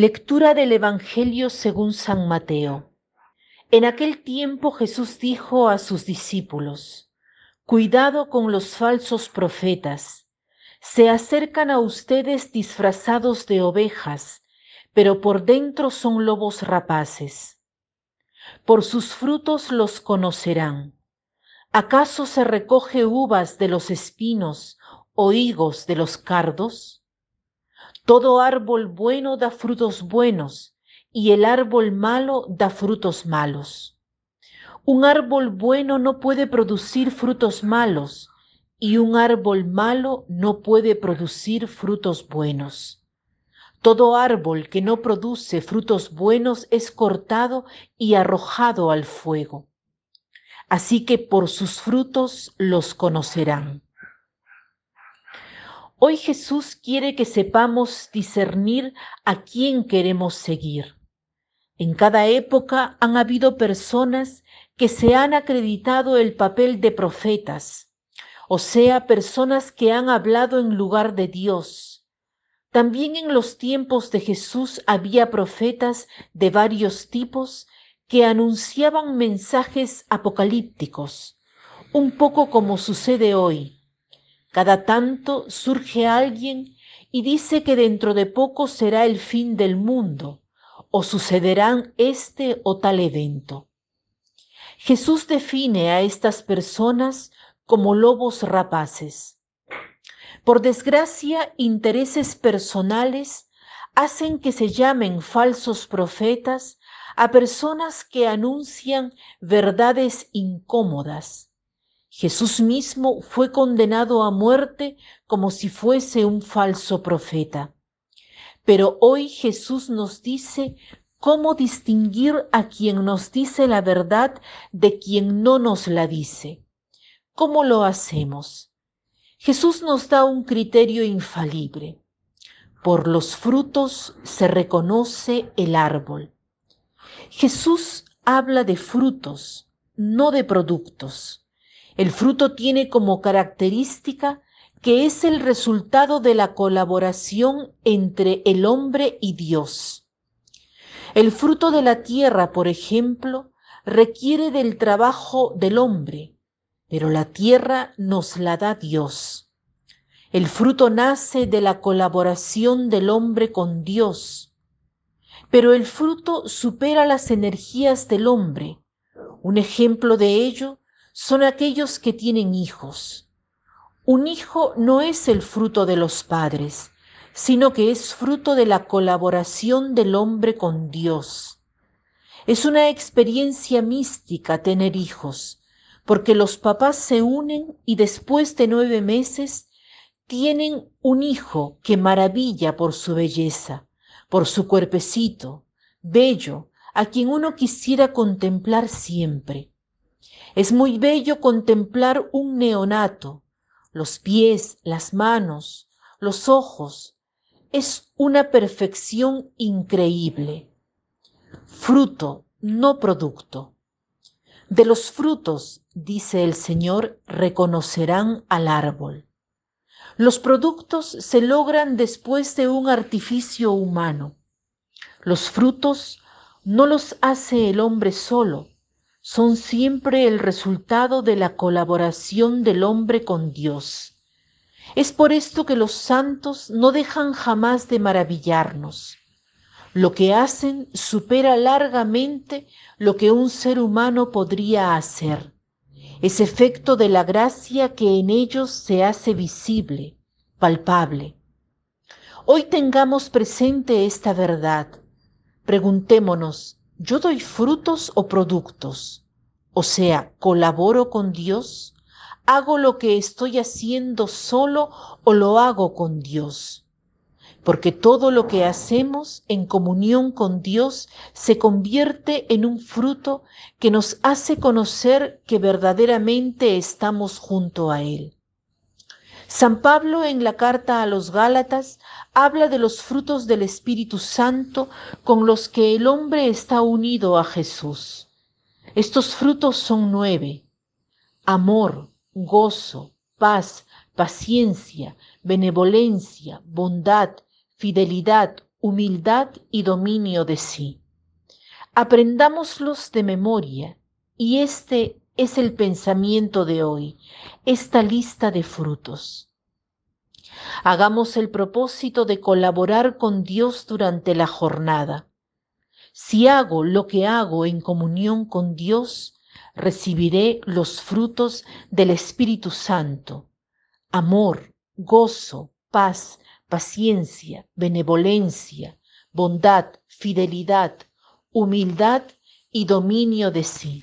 Lectura del Evangelio según San Mateo. En aquel tiempo Jesús dijo a sus discípulos, Cuidado con los falsos profetas. Se acercan a ustedes disfrazados de ovejas, pero por dentro son lobos rapaces. Por sus frutos los conocerán. ¿Acaso se recoge uvas de los espinos o higos de los cardos? Todo árbol bueno da frutos buenos y el árbol malo da frutos malos. Un árbol bueno no puede producir frutos malos y un árbol malo no puede producir frutos buenos. Todo árbol que no produce frutos buenos es cortado y arrojado al fuego. Así que por sus frutos los conocerán. Hoy Jesús quiere que sepamos discernir a quién queremos seguir. En cada época han habido personas que se han acreditado el papel de profetas, o sea, personas que han hablado en lugar de Dios. También en los tiempos de Jesús había profetas de varios tipos que anunciaban mensajes apocalípticos, un poco como sucede hoy cada tanto surge alguien y dice que dentro de poco será el fin del mundo o sucederán este o tal evento. Jesús define a estas personas como lobos rapaces. Por desgracia, intereses personales hacen que se llamen falsos profetas a personas que anuncian verdades incómodas Jesús mismo fue condenado a muerte como si fuese un falso profeta. Pero hoy Jesús nos dice cómo distinguir a quien nos dice la verdad de quien no nos la dice. ¿Cómo lo hacemos? Jesús nos da un criterio infalible. Por los frutos se reconoce el árbol. Jesús habla de frutos, no de productos. El fruto tiene como característica que es el resultado de la colaboración entre el hombre y Dios. El fruto de la tierra, por ejemplo, requiere del trabajo del hombre, pero la tierra nos la da Dios. El fruto nace de la colaboración del hombre con Dios, pero el fruto supera las energías del hombre. Un ejemplo de ello son aquellos que tienen hijos. Un hijo no es el fruto de los padres, sino que es fruto de la colaboración del hombre con Dios. Es una experiencia mística tener hijos, porque los papás se unen y después de nueve meses tienen un hijo que maravilla por su belleza, por su cuerpecito, bello, a quien uno quisiera contemplar siempre. Es muy bello contemplar un neonato, los pies, las manos, los ojos. Es una perfección increíble. Fruto, no producto. De los frutos, dice el Señor, reconocerán al árbol. Los productos se logran después de un artificio humano. Los frutos no los hace el hombre solo, son siempre el resultado de la colaboración del hombre con Dios. Es por esto que los santos no dejan jamás de maravillarnos. Lo que hacen supera largamente lo que un ser humano podría hacer. Es efecto de la gracia que en ellos se hace visible, palpable. Hoy tengamos presente esta verdad. Preguntémonos, ¿Yo doy frutos o productos? O sea, ¿colaboro con Dios? ¿Hago lo que estoy haciendo solo o lo hago con Dios? Porque todo lo que hacemos en comunión con Dios se convierte en un fruto que nos hace conocer que verdaderamente estamos junto a Él. San Pablo en la carta a los Gálatas habla de los frutos del Espíritu Santo con los que el hombre está unido a Jesús. Estos frutos son nueve. Amor, gozo, paz, paciencia, benevolencia, bondad, fidelidad, humildad y dominio de sí. Aprendámoslos de memoria y este es el pensamiento de hoy, esta lista de frutos. Hagamos el propósito de colaborar con Dios durante la jornada. Si hago lo que hago en comunión con Dios, recibiré los frutos del Espíritu Santo, amor, gozo, paz, paciencia, benevolencia, bondad, fidelidad, humildad y dominio de sí.